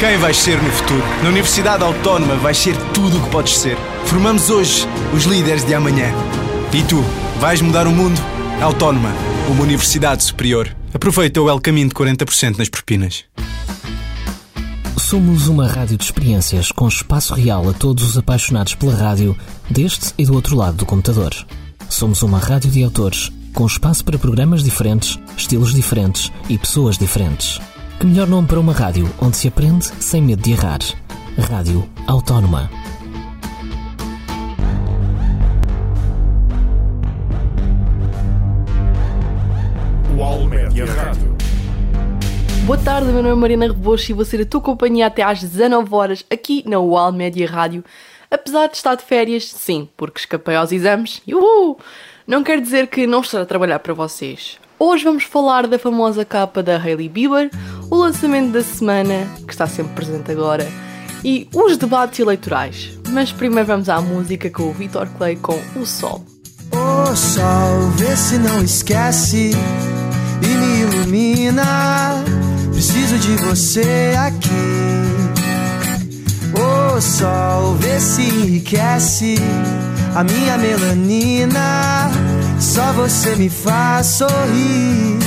Quem vais ser no futuro? Na Universidade Autónoma vais ser tudo o que podes ser. Formamos hoje os líderes de amanhã. E tu, vais mudar o mundo? Autónoma, uma universidade superior. Aproveita o El Caminho de 40% nas propinas. Somos uma rádio de experiências com espaço real a todos os apaixonados pela rádio, deste e do outro lado do computador. Somos uma rádio de autores, com espaço para programas diferentes, estilos diferentes e pessoas diferentes. Que melhor nome para uma rádio onde se aprende sem medo de errar? Rádio Autónoma. UAL Média Rádio. Boa tarde, meu nome é Mariana Rebocho e vou ser a tua companhia até às 19 horas aqui na UAL Média Rádio. Apesar de estar de férias, sim, porque escapei aos exames, uhul! Não quer dizer que não estou a trabalhar para vocês. Hoje vamos falar da famosa capa da Hailey Bieber, o lançamento da semana, que está sempre presente agora, e os debates eleitorais. Mas primeiro vamos à música com o Vitor Clay com O Sol. O sol, vê se não esquece e me ilumina. Preciso de você aqui. O sol, vê se enriquece a minha melanina. Só você me faz sorrir.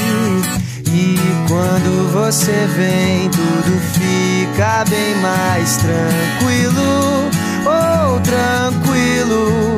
E quando você vem, tudo fica bem mais tranquilo. Oh, tranquilo.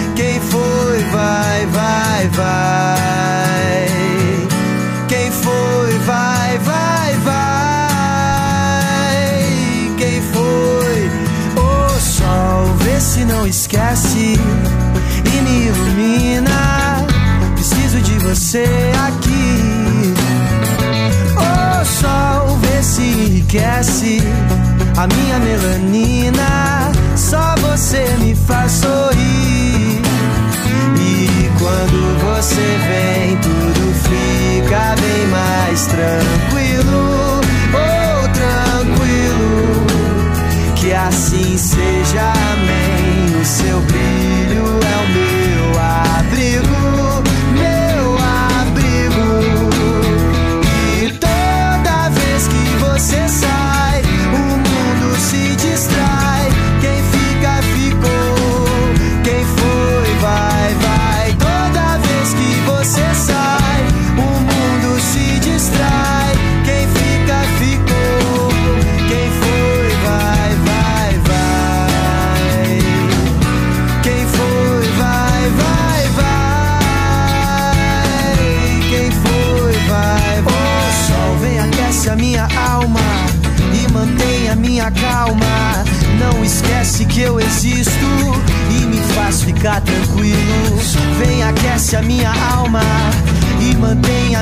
Vai, vai, vai. Quem foi, vai, vai, vai. Quem foi? O sol, vê se não esquece e me ilumina. Preciso de você aqui. O sol, vê se enriquece a minha melanina. Só você me faz sorrir. Quando você vem, tudo fica bem mais tranquilo. Oh, tranquilo. Que assim seja,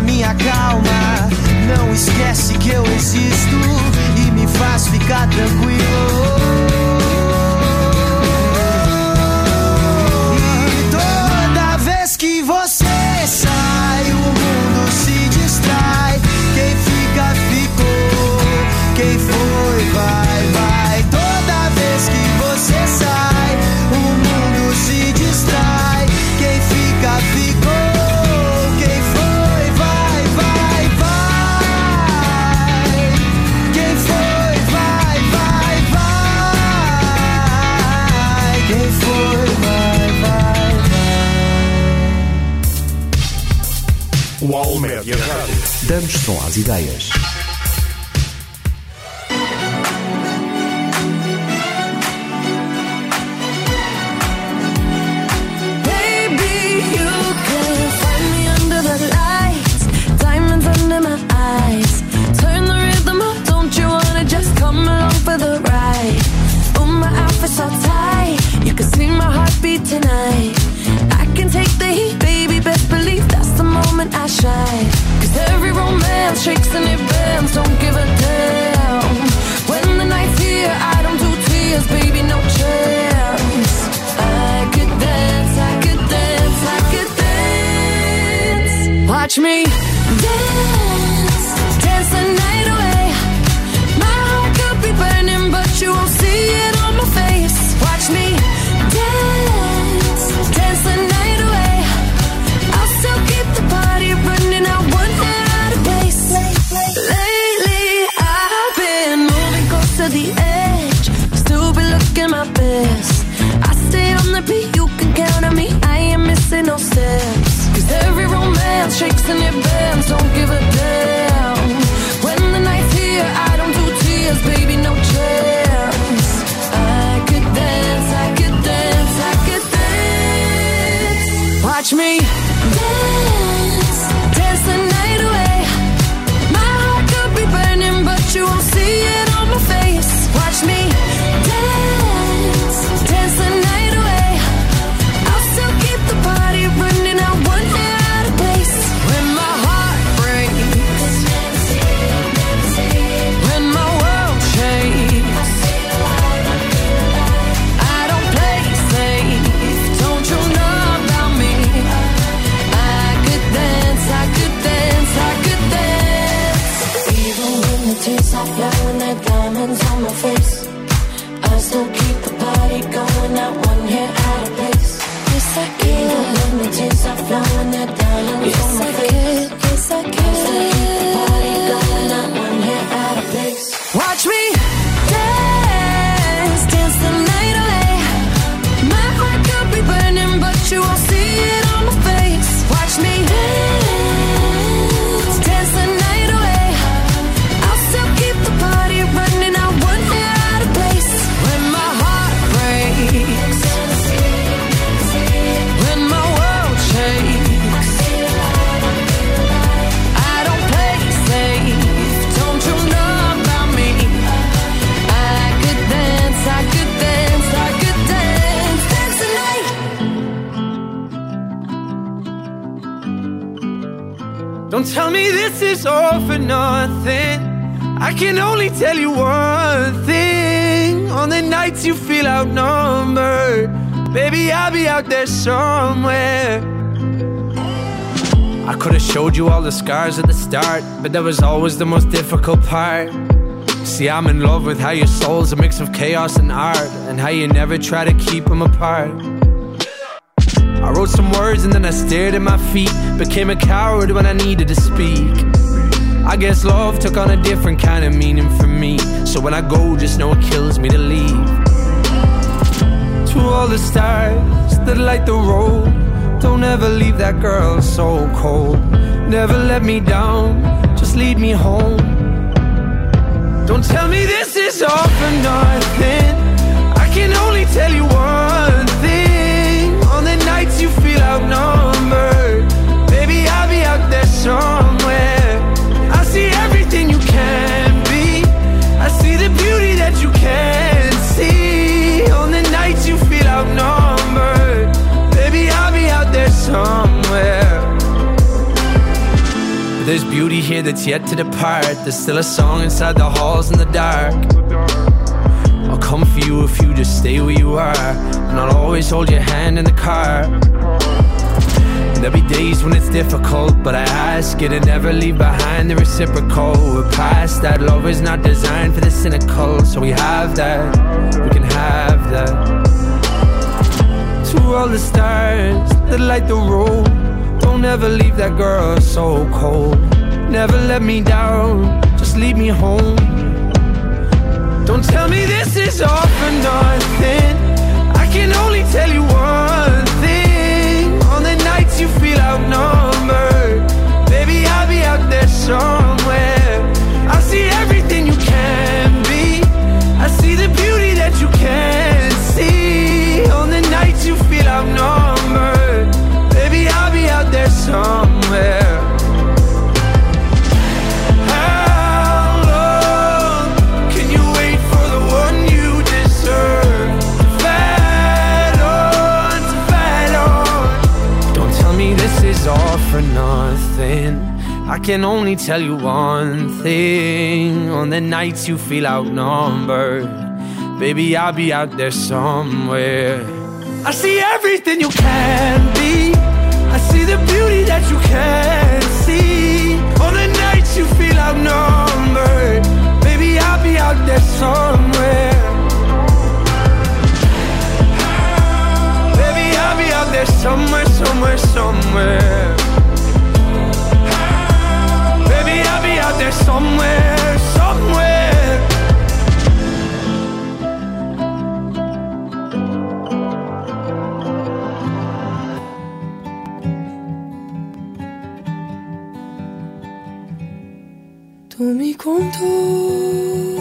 minha calma. Não esquece que eu existo e me faz ficar tranquilo. Damos som às ideias. Catch me. And it bends. Don't give a damn. When the night's here, I don't do tears, baby, no chance. I could dance, I could dance, I could dance. Watch me This is all for nothing. I can only tell you one thing. On the nights you feel outnumbered, baby, I'll be out there somewhere. I could have showed you all the scars at the start, but that was always the most difficult part. See, I'm in love with how your soul's a mix of chaos and art, and how you never try to keep them apart. Wrote some words and then I stared at my feet. Became a coward when I needed to speak. I guess love took on a different kind of meaning for me. So when I go, just know it kills me to leave. To all the stars that light the road, don't ever leave that girl so cold. Never let me down, just lead me home. Don't tell me this is all for nothing. I can only tell you one here that's yet to depart. There's still a song inside the halls in the dark. I'll come for you if you just stay where you are. And I'll always hold your hand in the car. And there'll be days when it's difficult, but I ask you to never leave behind the reciprocal. We're past that. Love is not designed for the cynical. So we have that. We can have that. To all the stars that light the road. Don't ever leave that girl so cold. Never let me down, just lead me home. Don't tell me this is all for nothing. I can only tell you one thing. On the nights you feel outnumbered, baby, I'll be out there somewhere. I see everything something. I can only tell you one thing. On the nights you feel outnumbered, baby, I'll be out there somewhere. I see everything you can be. I see the beauty that you can't see. On the nights you feel outnumbered, baby, I'll be out there somewhere. Baby, I'll be out there somewhere, somewhere, somewhere. Somewhere, somewhere. Tu me contou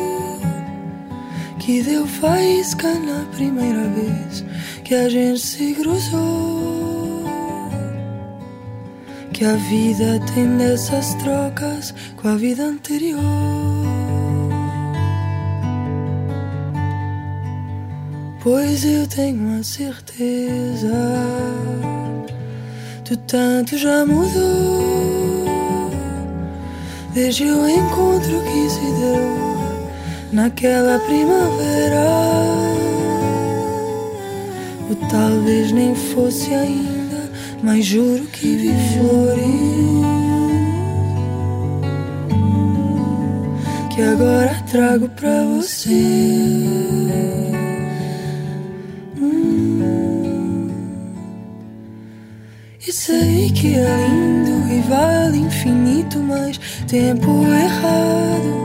que deu faísca na primeira vez que a gente se cruzou. Que a vida tem dessas trocas com a vida anterior. Pois eu tenho a certeza, tu tanto já mudou. Desde o encontro que se deu naquela primavera. Ou talvez nem fosse ainda, mas juro que vi flores. Que agora trago pra você. Hum. E sei que é lindo e vale infinito, mas tempo errado.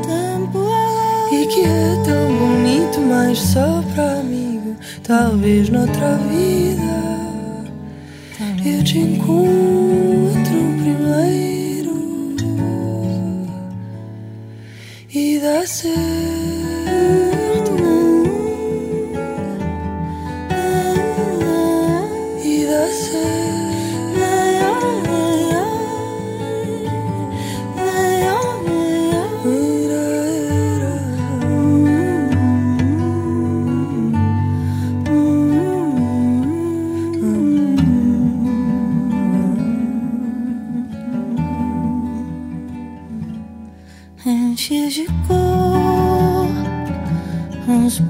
E que é tão bonito, mas só pra amigo. Talvez noutra vida eu te encontro primeiro e dá certo.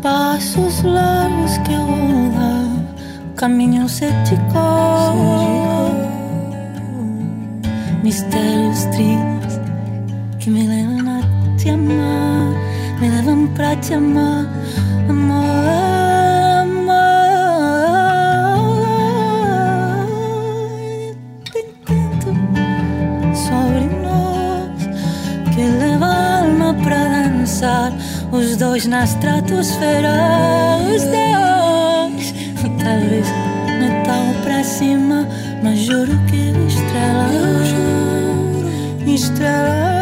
Uns passos largos que eu vou dar O caminho se te Mistérios tristes Que me levam a te amar Me levam pra te amar Dois na estratosfera, os dois. Talvez tão pra cima, mas juro que estrelas, estrelas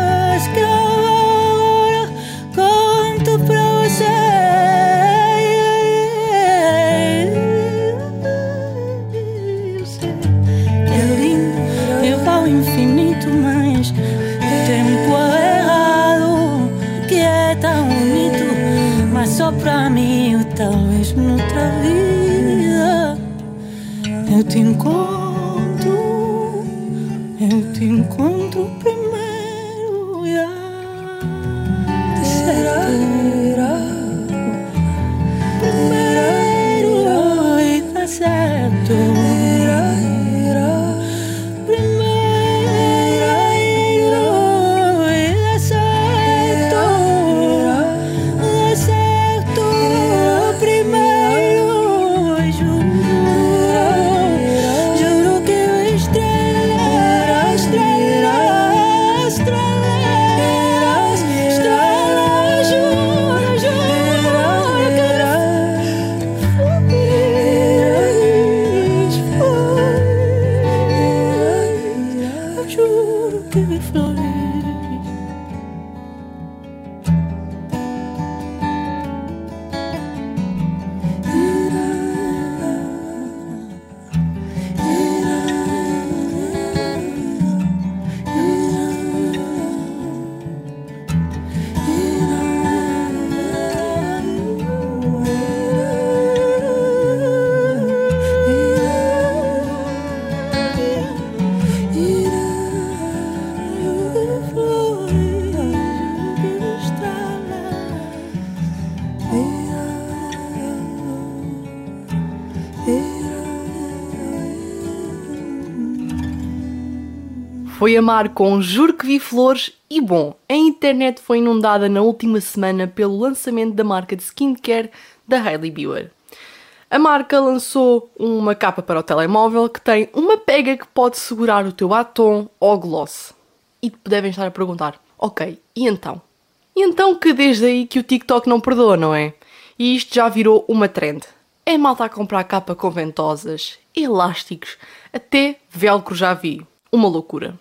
Eu te foi Amar com Juro que vi flores e bom, a internet foi inundada na última semana pelo lançamento da marca de skincare da Hailey Bieber. A marca lançou uma capa para o telemóvel que tem uma pega que pode segurar o teu batom ou gloss. E devem estar a perguntar, ok, e então? E então que desde aí que o TikTok não perdoa, não é? E isto já virou uma trend. É malta a comprar capa com ventosas, elásticos, até velcro já vi. Uma loucura.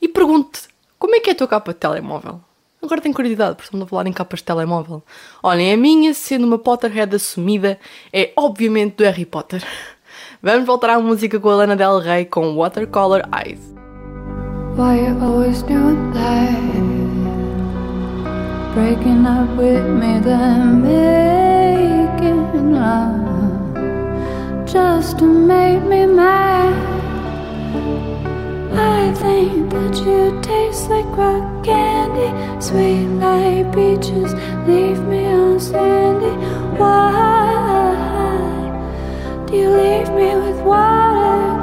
E pergunto como é que é a tua capa de telemóvel? Agora tenho curiosidade, porque estamos a falar em capas de telemóvel. Olhem, a minha, sendo uma Potterhead assumida, é obviamente do Harry Potter. Vamos voltar à música com a Lana Del Rey com Watercolor Eyes. Why you always doing that? Breaking up with me, then making love just to make me mad. I think that you taste like rock candy, sweet like peaches. Leave me on sandy. Why do you leave me with watercolor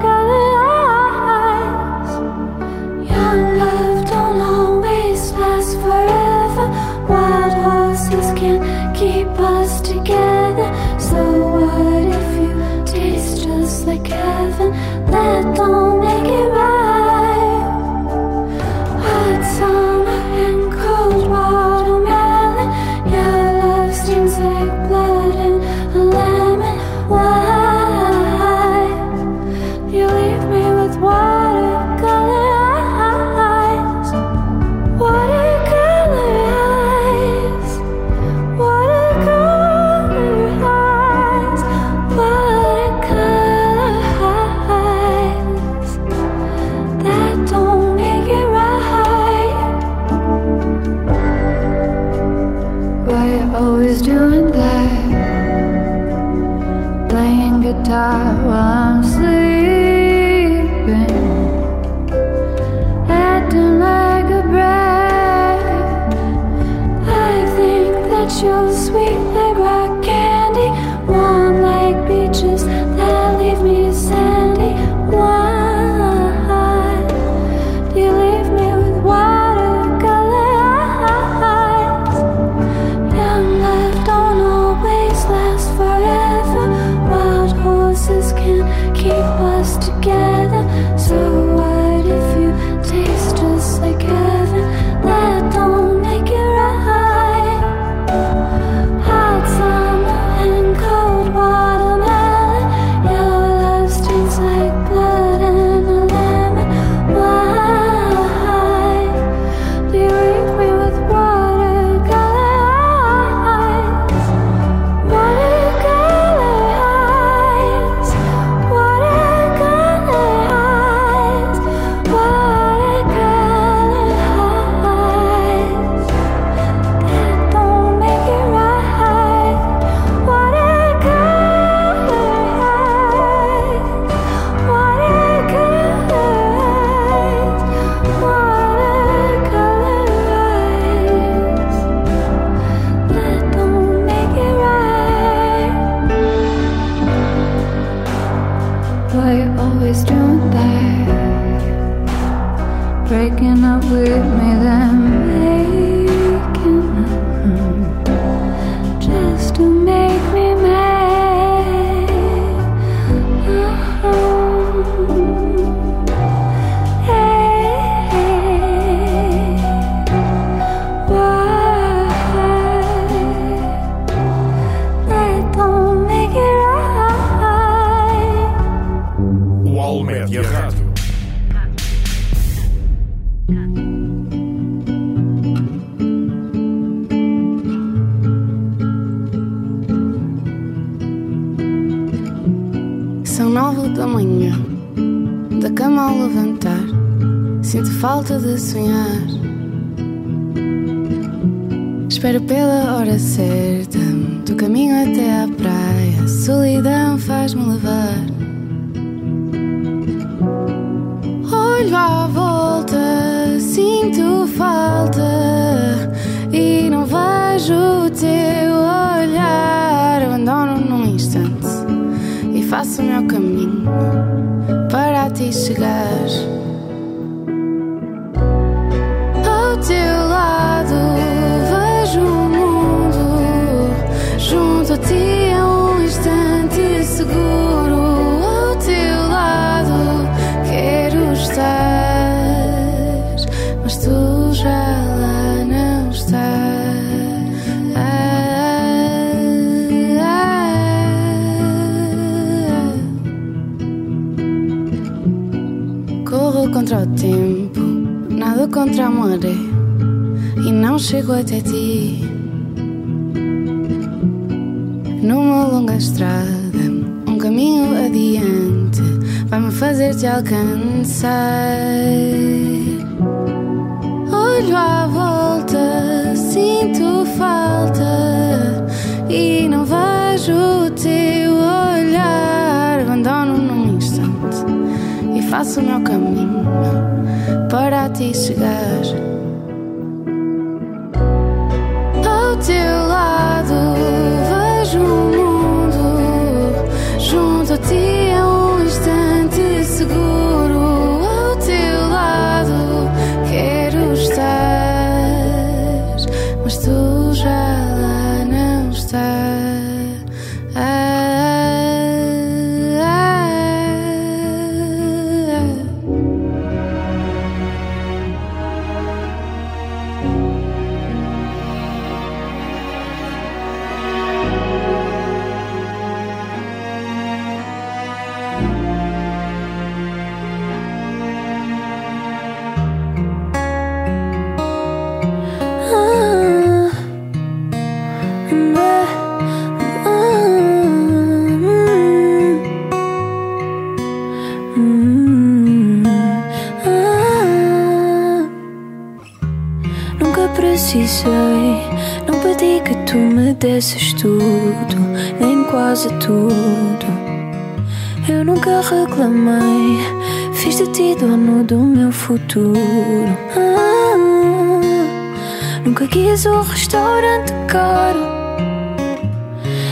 contra a maré e não chego até ti. Numa longa estrada, um caminho adiante vai-me fazer te alcançar. Olho à volta, sinto falta e não vejo o teu olhar. Abandono faço o meu caminho para a ti chegar. Ao teu lado vejo o precisei, não pedi que tu me desses tudo, nem quase tudo. Eu nunca reclamei, fiz de ti dono do meu futuro. Ah, nunca quis um restaurante caro.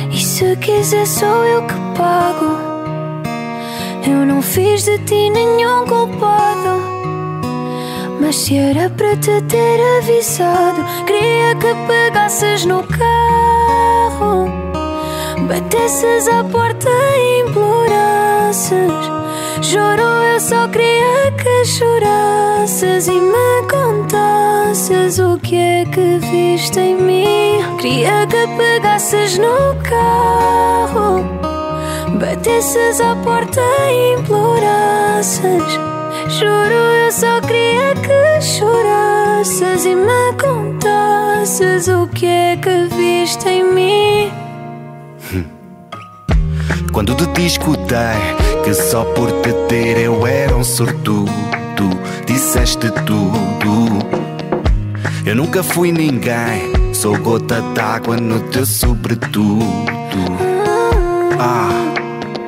E se quiser, sou eu que pago. Eu não fiz de ti nenhum culpado. Mas se era para te ter avisado, queria que pegasses no carro, batesses à porta e implorasses. Juro, eu só queria que chorasses e me contasses o que é que viste em mim. Queria que pegasses no carro, batesses à porta e implorasses. Juro, eu só queria que chorasses e me contasses o que é que viste em mim. Quando de ti escutei que só por te ter eu era um sortudo, disseste tudo. Eu nunca fui ninguém, sou gota d'água no teu sobretudo. Ah,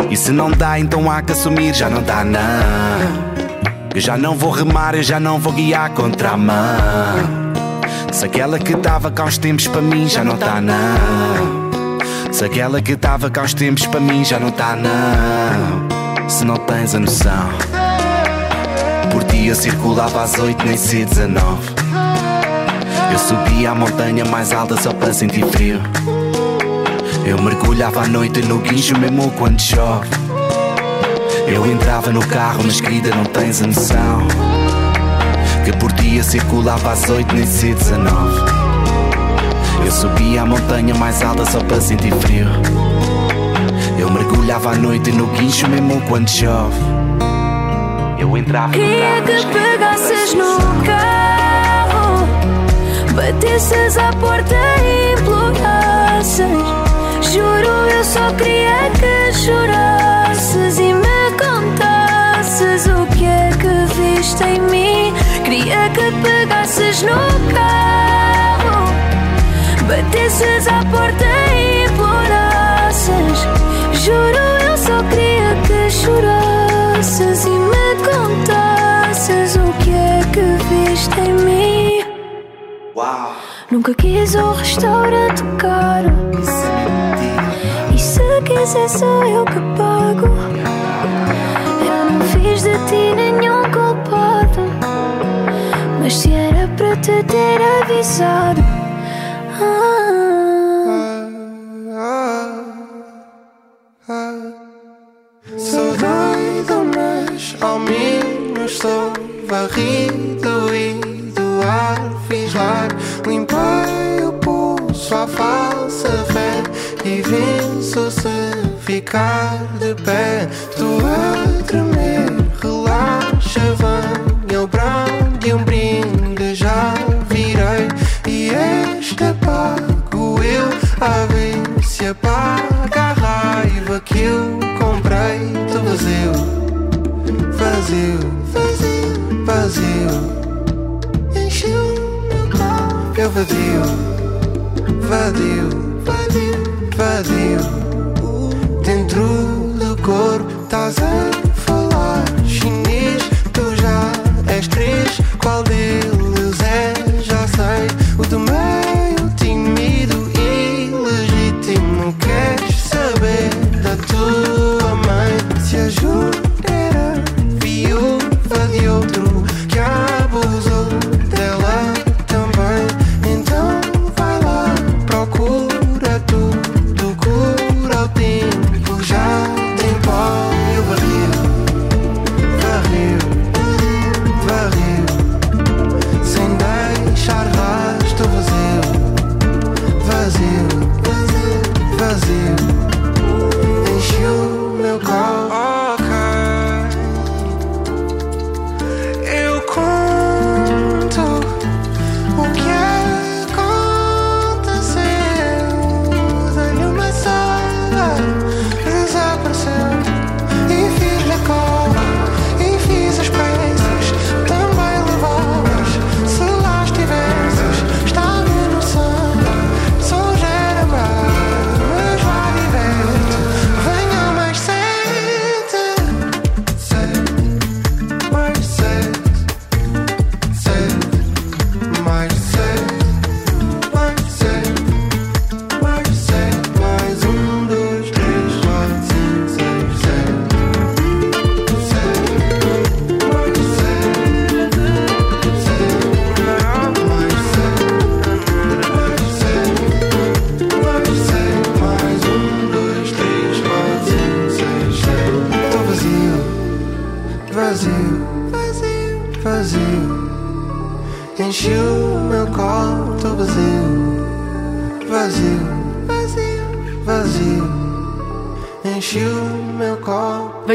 e se não dá, então há que assumir, já não dá, não. Eu já não vou remar, eu já não vou guiar contra a mão. Se aquela que estava cá uns tempos para mim já não tá não. Se aquela que estava cá uns tempos para mim já não tá não. Se não tens a noção. Por dia circulava às oito, nem sei 19. Eu subia a montanha mais alta só para sentir frio. Eu mergulhava à noite no guincho mesmo quando chove. Eu entrava no carro, mas querida, não tens a noção. Que por dia circulava às oito, nem sei 19. Eu subia a montanha mais alta só para sentir frio. Eu mergulhava à noite no guincho mesmo quando chove. Eu entrava no Queria carro, mas que pegasses no carro, batesses à porta e implorasses. Juro, eu só queria que chorasses e me que viste em mim. Queria que pegasses no carro, batesses à porta e implorasses. Juro, eu só queria que chorasses e me contasses o que é que viste em mim. Nunca quis um restaurante caro. E se quiser, sou eu que pago. Eu não fiz de ti nenhum. Mas se era para te ter avisado. Comprei, tô vazio, vazio, vazio, vazio. Encheu meu copo, eu vadio, vadio, vadio, vadio. Dentro do corpo estás a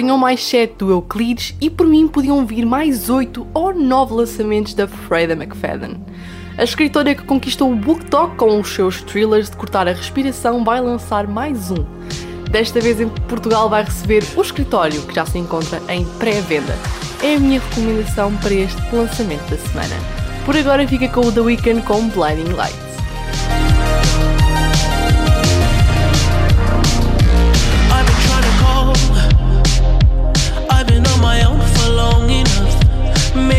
Venham mais 7 do Euclides e por mim podiam vir mais 8 ou 9 lançamentos da Freda McFadden. A escritora que conquistou o Book Talk com os seus thrillers de cortar a respiração vai lançar mais um. Desta vez em Portugal vai receber o escritório, que já se encontra em pré-venda. É a minha recomendação para este lançamento da semana. Por agora fica com o The Weeknd com Blinding Lights.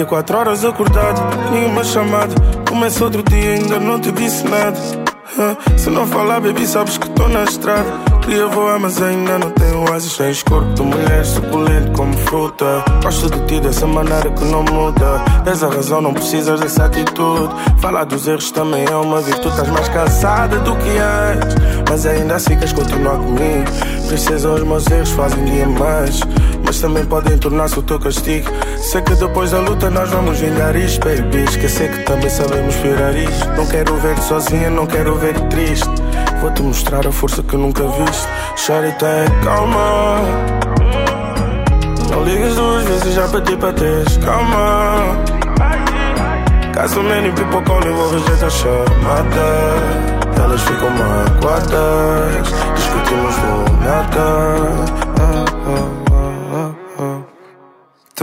24 horas acordado, nenhuma chamada. Começa outro dia, ainda não te disse nada. Se não falar, baby, sabes que tô na estrada. Queria voar, mas ainda não tenho asas. Tens corpo de mulher suculento como fruta. Gosto de ti dessa maneira que não muda. Tens a razão, não precisas dessa atitude. Falar dos erros também é uma virtude. Estás mais cansada do que antes, mas ainda assim queres continuar comigo. Princesa, os meus erros fazem dia mais. Mas também podem tornar-se o teu castigo. Sei que depois da luta nós vamos vingar isto, baby. Esquecer que também sabemos virar isto. Não quero ver-te sozinha, não quero ver-te triste. Vou-te mostrar a força que nunca viste. E tem calma. Não ligas duas vezes, já pedi para teres calma. Got so many people calling, vou rejeitar a chamada. Elas ficam magoadas. Discutimos do nada.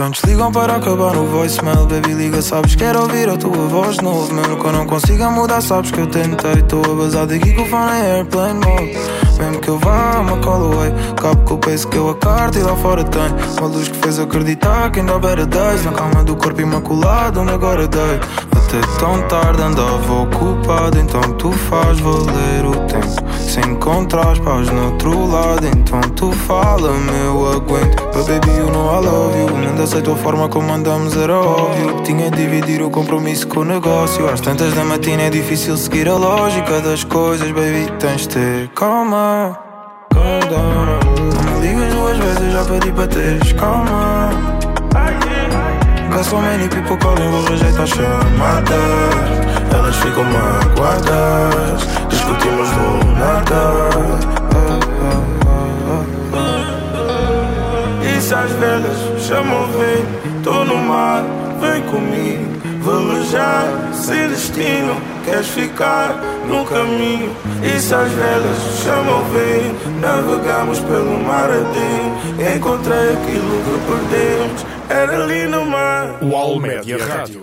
Tantos ligam para acabar no voicemail. Baby liga, sabes, quero ouvir a tua voz de novo Mesmo que eu não consiga mudar, sabes que eu tentei. Tô a bazar daqui com o fone em airplane mode. Mesmo que eu vá, uma call away. Cabo com o peso que eu a e lá fora tem Uma luz que fez acreditar que ainda better days Na calma do corpo imaculado onde agora dei. Até tão tarde andava ocupado Então tu faz valer o tempo Se encontras paz no outro lado. Então tu fala-me, eu aguento. But baby, you know I love you. Ainda aceito a forma como andamos, era óbvio. Tinha de dividir o compromisso com o negócio. Às tantas da matina é difícil seguir a lógica das coisas Baby, tens de ter calma. Calm down. Não me ligas duas vezes, já pedi para teres calma. Got so many people calling, vou rejeitar chamadas Elas ficam magoadas Discutimos do nada se às vezes chamam vem, tô no mar, vem comigo. Velejar sem destino, queres ficar no caminho. E se às vezes chamam vem, navegamos pelo mar adentro. Encontrei aquilo que perdemos, era ali no mar. Wall Média Rádio.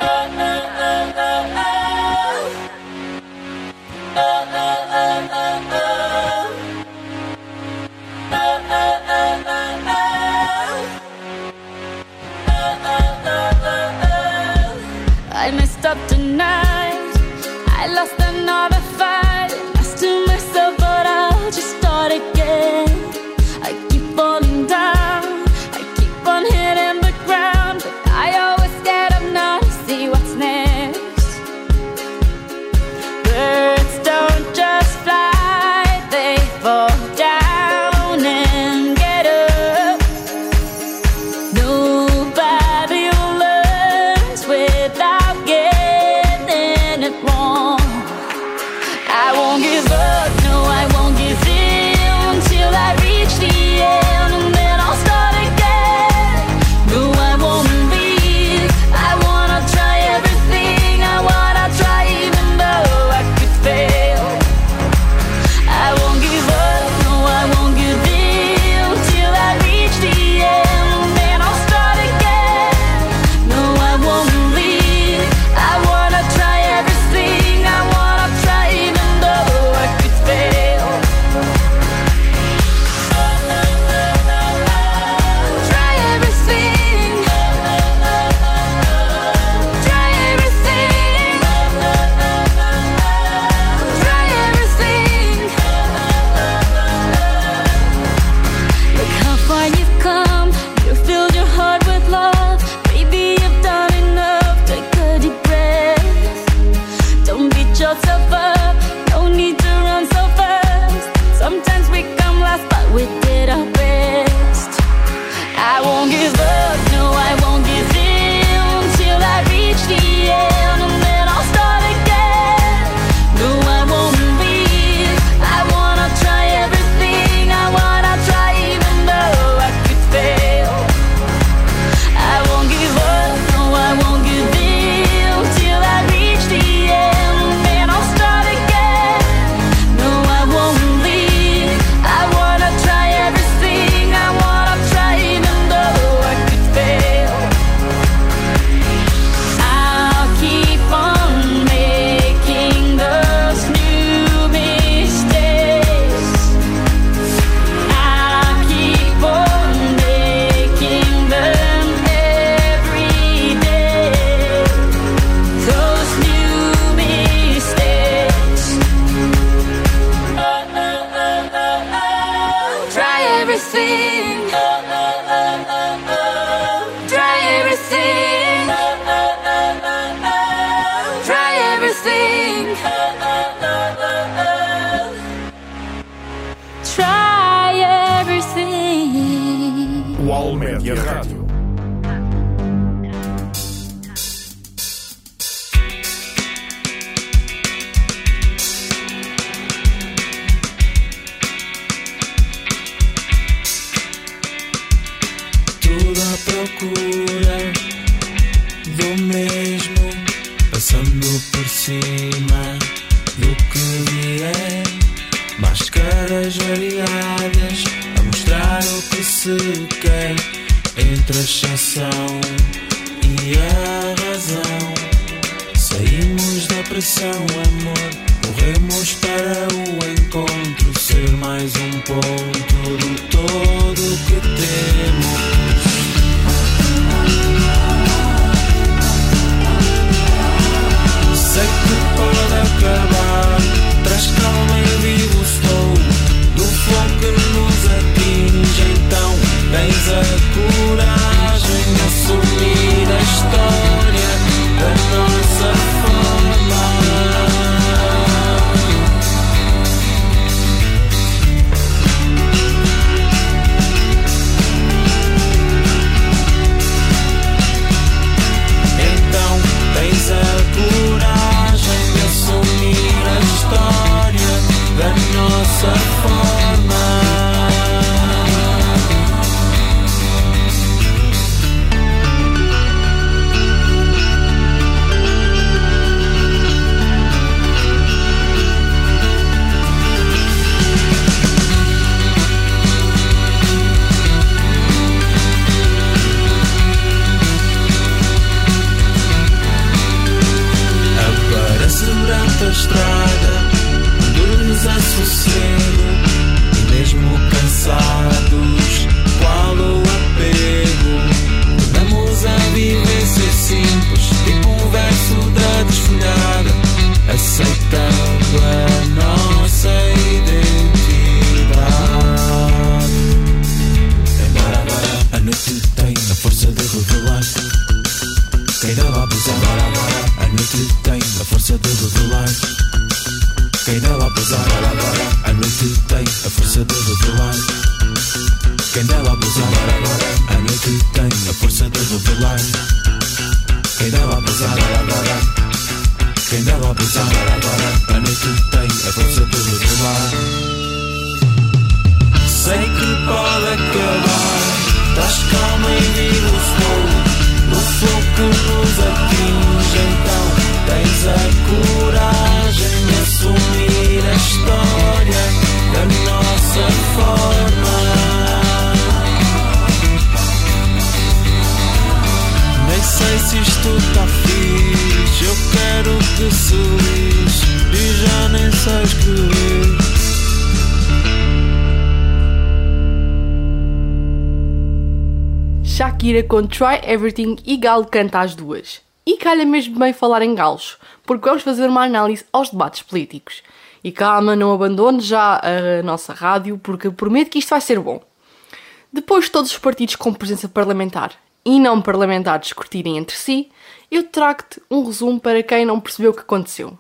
Try everything. UOL Média Rádio. straat com Try Everything e Galo canta as duas. E calha mesmo bem falar em galos, porque vamos fazer uma análise aos debates políticos. E calma, não abandone já a nossa rádio, porque prometo que isto vai ser bom. Depois de todos os partidos com presença parlamentar e não parlamentar discutirem entre si, eu trago-te um resumo para quem não percebeu o que aconteceu.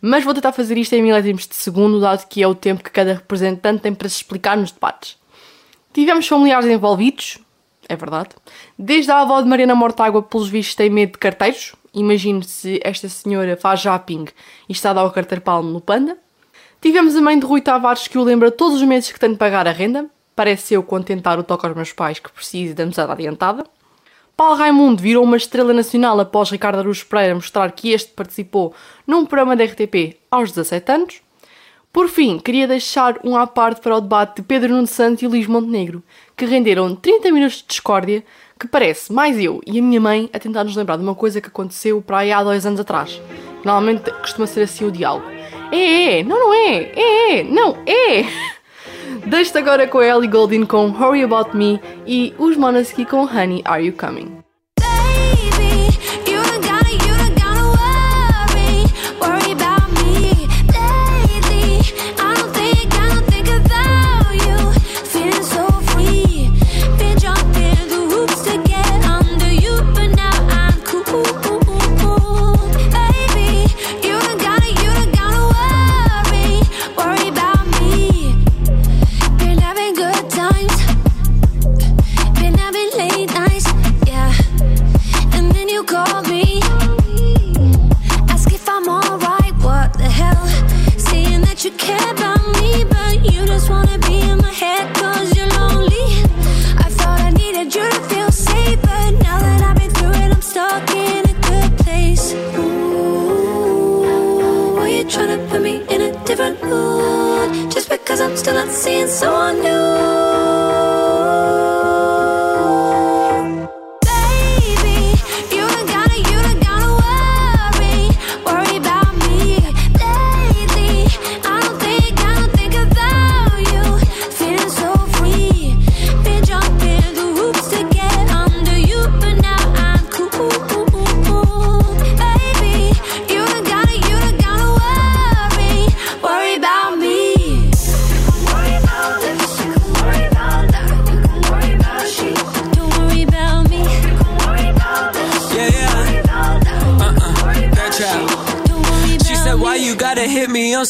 Mas vou tentar fazer isto em milésimos de segundo, dado que é o tempo que cada representante tem para se explicar nos debates. Tivemos familiares envolvidos, é verdade. Desde a avó de Mariana Mortágua, pelos vistos, tem medo de carteiros. Imagino se esta senhora faz japping e está a dar o carteiro palmo no panda. Tivemos a mãe de Rui Tavares que o lembra todos os meses que tem de pagar a renda. Parece eu contentar o toque aos meus pais que preciso da mesada adiantada. Paulo Raimundo virou uma estrela nacional após Ricardo Araújo Pereira mostrar que este participou num programa da RTP aos 17 anos. Por fim, queria deixar um à parte para o debate de Pedro Nuno Santos e Luís Montenegro, que renderam 30 minutos de discórdia, que parece mais eu e a minha mãe a tentar nos lembrar de uma coisa que aconteceu para aí há dois anos atrás. Normalmente costuma ser assim o diálogo. É, é, não, não é, é, é, não, é. Deixo-te agora com a Ellie Goulding com Hurry About Me e os Monaski com Honey, Are You Coming? trying to put me in a different mood? Just because I'm still not seeing someone new.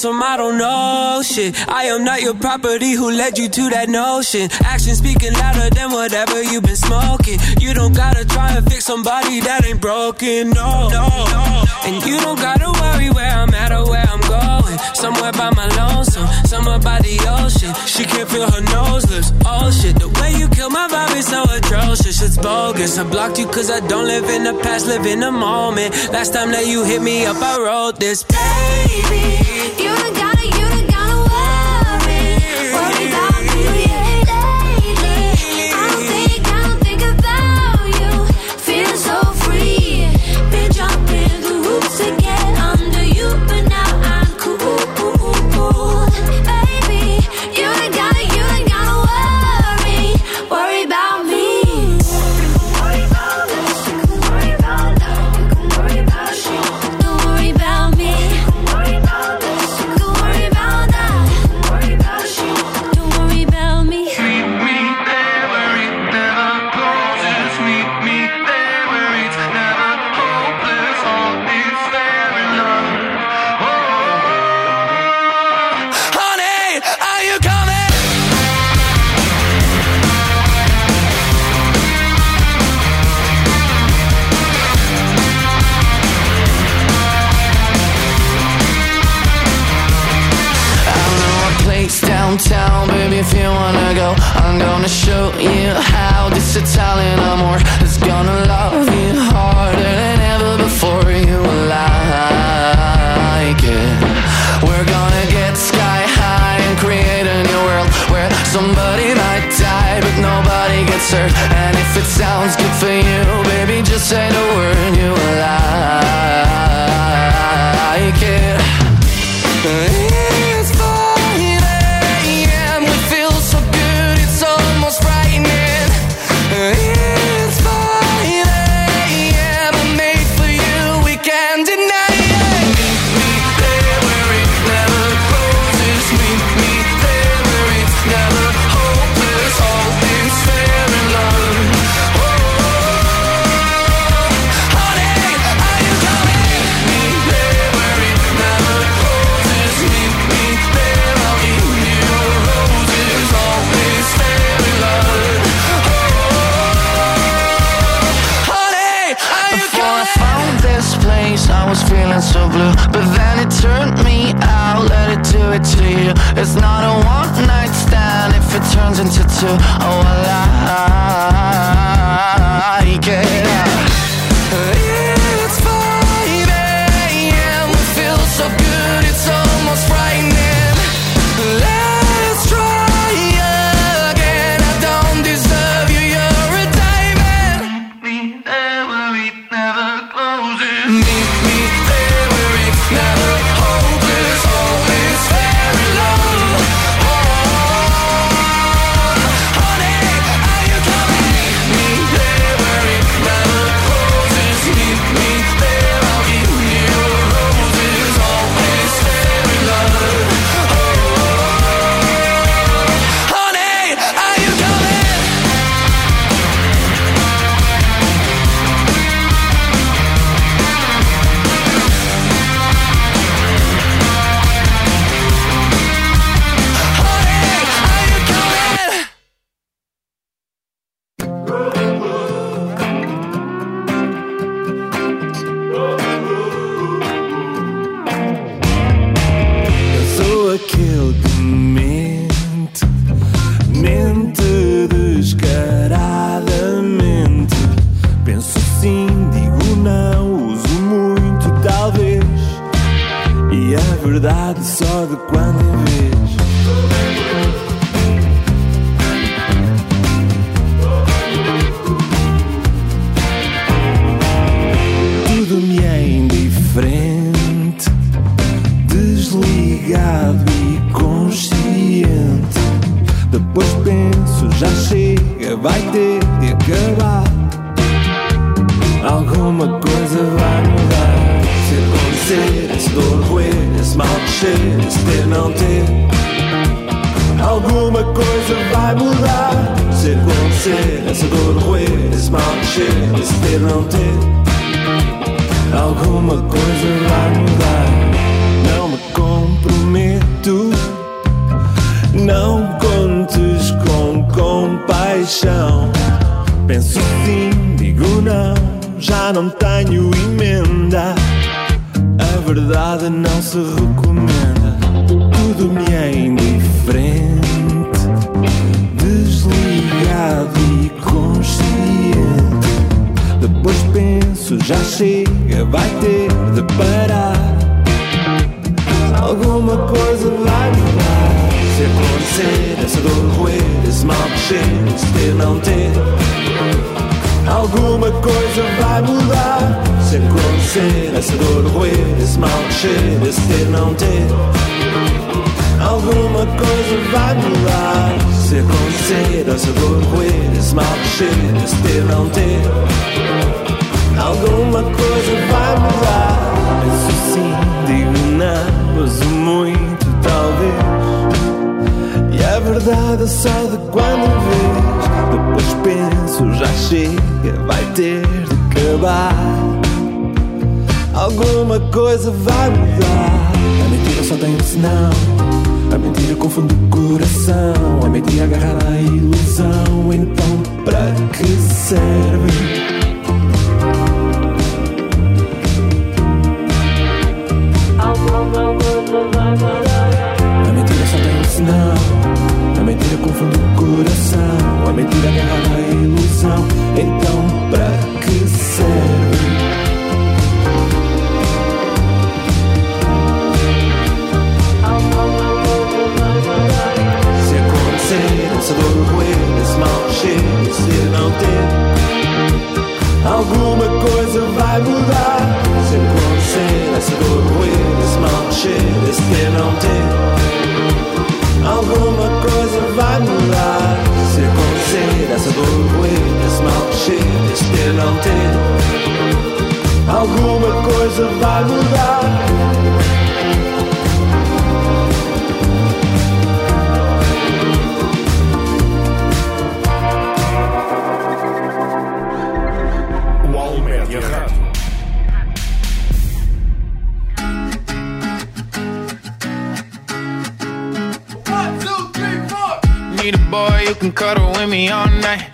Some I don't know shit? I am not your property who led you to that notion. Action speaking louder than whatever you've been smoking. You don't gotta try and fix somebody that ain't broken, no. no. No. And you don't gotta worry where I'm at or where I'm going. Somewhere by my lonesome, somewhere by the ocean. She can't feel her nose lips. Oh shit, the way you kill my vibe is so atrocious, it's bogus. I blocked you cause I don't live in the past, live in the moment. Last time that you hit me up, I wrote this. Baby, you don't gotta, you gonna show you how this Italian amor is gonna love you harder than ever before. You like it. We're gonna get sky high and create a new world Where somebody might die but nobody gets hurt two. Oh, I like it. It's 5 a.m. We feel so good, it's almost frightening. Let's try again. I don't deserve you, you're a diamond. Never. Meet contes com compaixão. Penso sim, digo não. Já não tenho emenda. A verdade não se recomenda. Tudo me é indiferente. Desligado e consciente. Depois penso, já chega, vai ter de parar. Alguma coisa vai mudar. Acontecer, essa dor roer, esse mal descer, esse ter não ter. Alguma coisa vai mudar. Se acontecer, essa dor roer, esse mal descer, esse ter não ter. Alguma coisa vai mudar. Se acontecer, essa dor roer, esse mal descer, esse ter não ter. Alguma coisa vai mudar. Penso sim, digo não, mas muito talvez. A verdade é só de quando vez. Depois penso, já chega, vai ter de acabar. Alguma coisa vai mudar. A mentira só tem um sinal. A mentira confunde o coração. A mentira agarrar a ilusão. Então, para que serve? A mentira só tem um sinal. Mentira confunde o coração. A mentira agarra a ilusão. Então, pra que serve? Se acontecer, essa dor roer, esse mal cheio, se não ter. Alguma coisa vai mudar. Cheio, esse ter não ter. Alguma coisa vai mudar. UAL Média Rádio. Need a boy who can cuddle with me all night.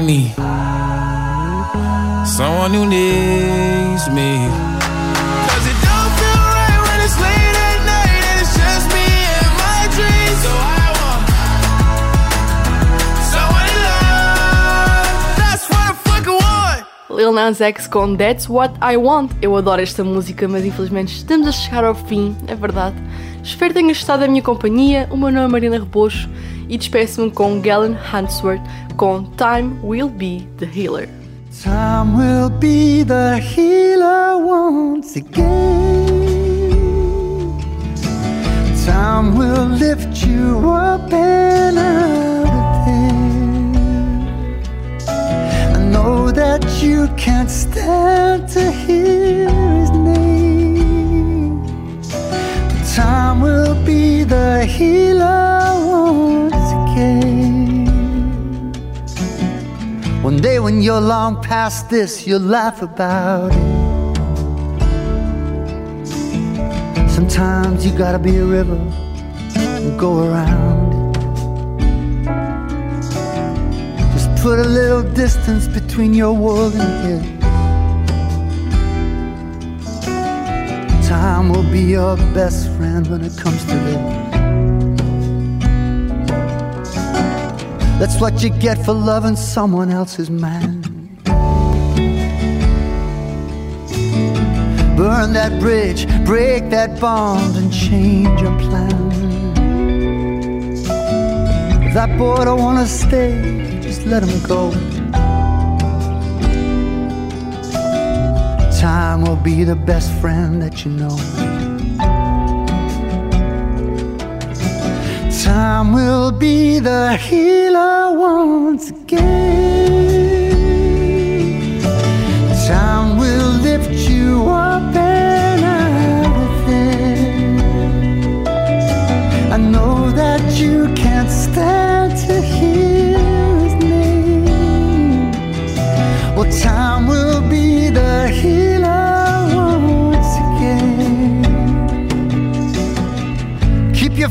me. I need someone who needs me. Cause it don't feel right when it's late at night and it's just me and my dreams. So I want someone to love. That's what I fucking want. Lil Nas X com That's What I Want. Eu adoro esta música, mas infelizmente estamos a chegar ao fim, é verdade. Espero que tenhas gostado da minha companhia. O meu nome é Marina Rebocho e despeço-me com Galen Hansworth com Time Will Be the Healer. Time will be the healer once again. Time will lift you up and out of there. I know that you can't stand to hear his name. But time will be the healer One day when you're long past this, you'll laugh about it. Sometimes you gotta be a river and go around. Just put a little distance between your world and his. Time will be your best friend when it comes to this. That's what you get for loving someone else's man. Burn that bridge, break that bond, and change your plan. If that boy don't wanna stay, just let him go. Time will be the best friend that you know. Time will be the healer once again. Time will lift you up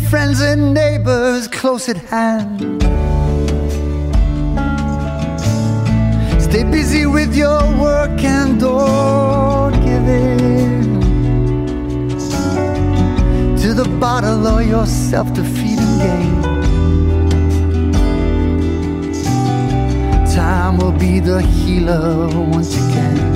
friends and neighbors close at hand. Stay busy with your work and don't give in to the bottle or your self defeating game. Time will be the healer once again.